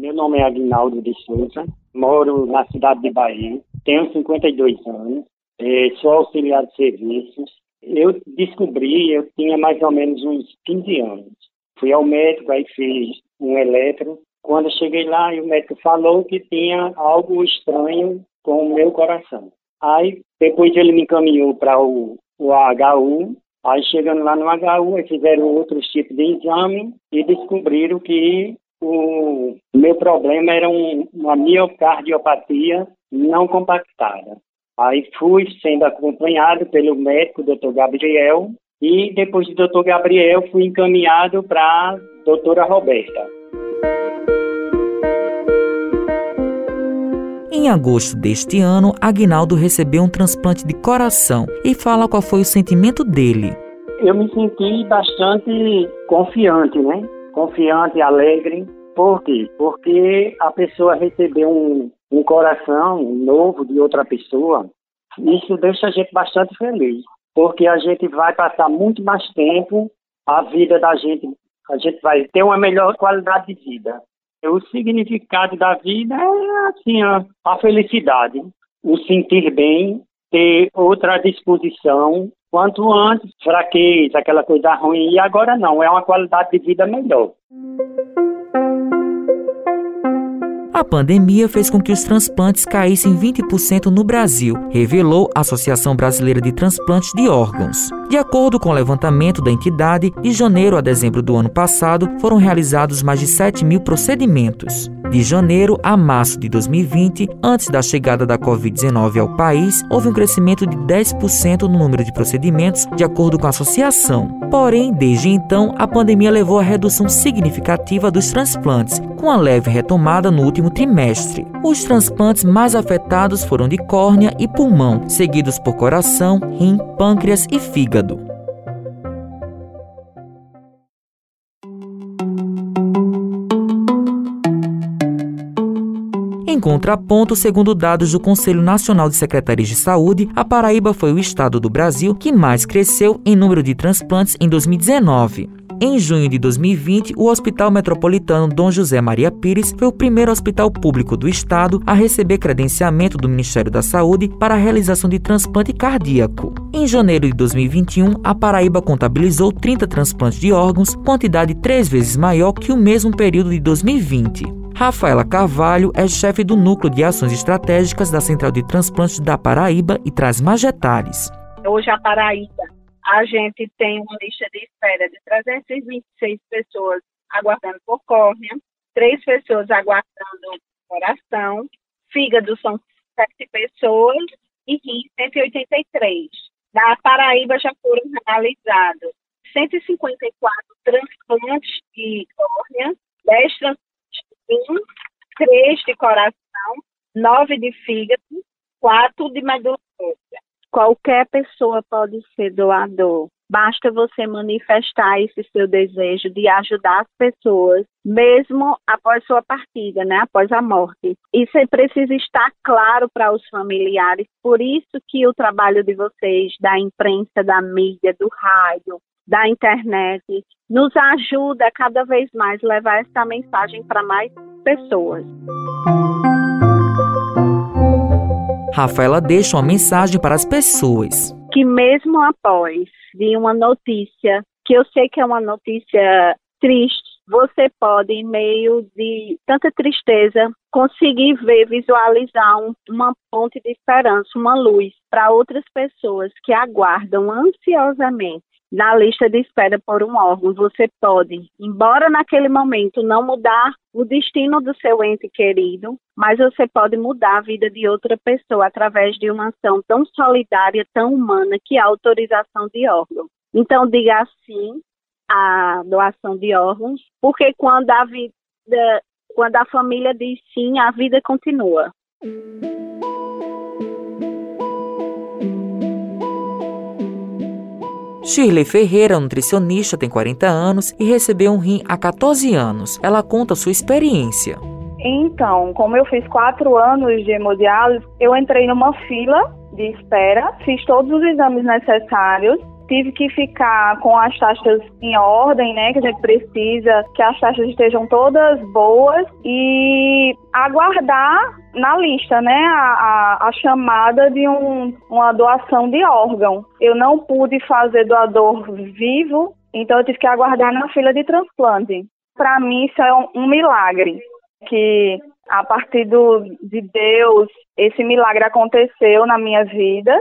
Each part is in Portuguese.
Meu nome é Aguinaldo de Souza, moro na cidade de Bahia, tenho 52 anos, eh, sou auxiliar de serviços. Eu descobri, eu tinha mais ou menos uns 15 anos. Fui ao médico, aí fiz um eletro. Quando cheguei lá, o médico falou que tinha algo estranho com o meu coração. Aí, depois ele me encaminhou para o, o HU, Aí chegando lá no HU, fizeram outros tipos de exame e descobriram que o meu problema era um, uma miocardiopatia não compactada. Aí fui sendo acompanhado pelo médico, Dr. Gabriel, e depois do Dr. Gabriel fui encaminhado para a doutora Roberta. Em agosto deste ano, Agnaldo recebeu um transplante de coração e fala qual foi o sentimento dele. Eu me senti bastante confiante, né? Confiante, alegre. Por quê? Porque a pessoa recebeu um, um coração novo de outra pessoa. Isso deixa a gente bastante feliz. Porque a gente vai passar muito mais tempo, a vida da gente, a gente vai ter uma melhor qualidade de vida. O significado da vida é assim, a, a felicidade, o sentir bem, ter outra disposição. Quanto antes, fraqueza, aquela coisa ruim, e agora não, é uma qualidade de vida melhor. A pandemia fez com que os transplantes caíssem 20% no Brasil, revelou a Associação Brasileira de Transplantes de Órgãos. De acordo com o levantamento da entidade, de janeiro a dezembro do ano passado foram realizados mais de 7 mil procedimentos. De janeiro a março de 2020, antes da chegada da Covid-19 ao país, houve um crescimento de 10% no número de procedimentos, de acordo com a associação. Porém, desde então, a pandemia levou à redução significativa dos transplantes, com a leve retomada no último trimestre. Os transplantes mais afetados foram de córnea e pulmão, seguidos por coração, rim, pâncreas e fígado. Em contraponto, segundo dados do Conselho Nacional de Secretarias de Saúde, a Paraíba foi o estado do Brasil que mais cresceu em número de transplantes em 2019. Em junho de 2020, o Hospital Metropolitano Dom José Maria Pires foi o primeiro hospital público do estado a receber credenciamento do Ministério da Saúde para a realização de transplante cardíaco. Em janeiro de 2021, a Paraíba contabilizou 30 transplantes de órgãos, quantidade três vezes maior que o mesmo período de 2020. Rafaela Carvalho é chefe do Núcleo de Ações Estratégicas da Central de Transplantes da Paraíba e traz mais detalhes. Hoje a Paraíba, a gente tem uma lista de espera de 326 pessoas aguardando por córnea, três pessoas aguardando coração, fígado são 7 pessoas e rim 183. Da Paraíba já foram realizados 154 transplantes de córnea, 10 transplantes rim, três de coração, nove de fígado, quatro de medula óssea. Qualquer pessoa pode ser doador. Basta você manifestar esse seu desejo de ajudar as pessoas, mesmo após sua partida, né? Após a morte. Isso precisa estar claro para os familiares. Por isso que o trabalho de vocês, da imprensa, da mídia, do rádio, da internet, nos ajuda a cada vez mais levar essa mensagem para mais pessoas. Rafaela deixa uma mensagem para as pessoas. Que mesmo após de uma notícia, que eu sei que é uma notícia triste, você pode, em meio de tanta tristeza, conseguir ver, visualizar um, uma ponte de esperança, uma luz para outras pessoas que aguardam ansiosamente na lista de espera por um órgão, você pode, embora naquele momento não mudar o destino do seu ente querido, mas você pode mudar a vida de outra pessoa através de uma ação tão solidária, tão humana, que é a autorização de órgão. Então, diga sim à doação de órgãos, porque quando a vida, quando a família diz sim, a vida continua. Shirley Ferreira, nutricionista, tem 40 anos e recebeu um rim há 14 anos. Ela conta sua experiência. Então, como eu fiz quatro anos de hemodiálise, eu entrei numa fila de espera, fiz todos os exames necessários, tive que ficar com as taxas em ordem, né? Que a gente precisa que as taxas estejam todas boas e aguardar na lista, né, a, a, a chamada de um, uma doação de órgão. Eu não pude fazer doador vivo, então eu tive que aguardar na fila de transplante. Para mim isso é um, um milagre, que a partir do, de Deus esse milagre aconteceu na minha vida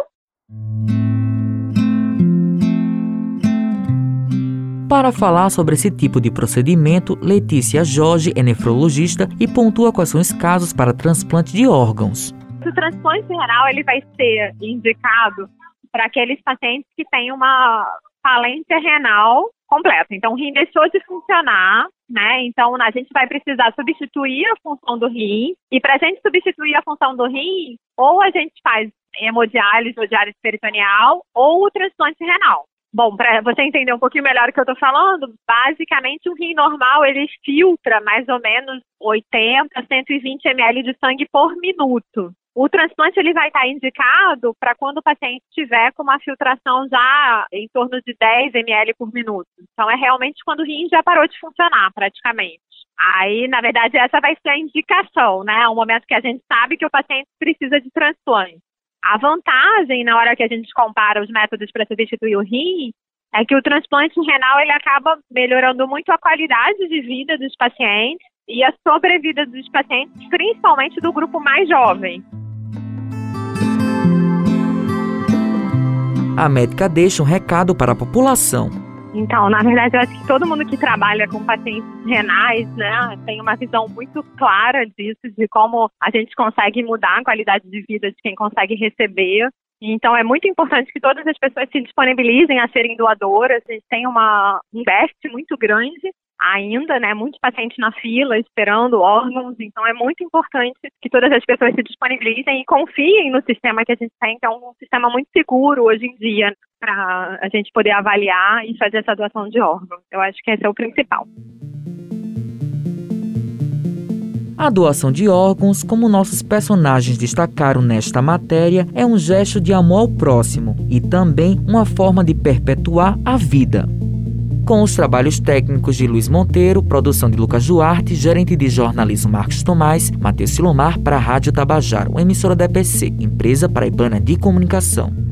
Para falar sobre esse tipo de procedimento, Letícia Jorge é nefrologista e pontua quais são os casos para transplante de órgãos. O transplante renal ele vai ser indicado para aqueles pacientes que têm uma falência renal completa. Então, o rim deixou de funcionar, né? Então, a gente vai precisar substituir a função do rim. E para a gente substituir a função do rim, ou a gente faz hemodiálise ou diálise peritoneal, ou o transplante renal. Bom, para você entender um pouquinho melhor o que eu estou falando, basicamente o rim normal ele filtra mais ou menos 80 a 120 ml de sangue por minuto. O transplante ele vai estar indicado para quando o paciente estiver com uma filtração já em torno de 10 ml por minuto. Então é realmente quando o rim já parou de funcionar, praticamente. Aí, na verdade, essa vai ser a indicação, né? O momento que a gente sabe que o paciente precisa de transplante. A vantagem na hora que a gente compara os métodos para substituir o rim é que o transplante renal ele acaba melhorando muito a qualidade de vida dos pacientes e a sobrevida dos pacientes, principalmente do grupo mais jovem. A médica deixa um recado para a população então, na verdade, eu acho que todo mundo que trabalha com pacientes renais, né, tem uma visão muito clara disso, de como a gente consegue mudar a qualidade de vida de quem consegue receber. Então, é muito importante que todas as pessoas se disponibilizem a serem doadoras. A gente tem uma, um déficit muito grande ainda, né? Muitos pacientes na fila esperando órgãos, então é muito importante que todas as pessoas se disponibilizem e confiem no sistema que a gente tem, que é um sistema muito seguro hoje em dia para a gente poder avaliar e fazer essa doação de órgãos. Eu acho que esse é o principal. A doação de órgãos, como nossos personagens destacaram nesta matéria, é um gesto de amor ao próximo e também uma forma de perpetuar a vida com os trabalhos técnicos de Luiz Monteiro, produção de Lucas Duarte, gerente de jornalismo Marcos Tomás, Matheus Silomar para a Rádio Tabajaro, emissora da EPC, empresa paraibana de comunicação.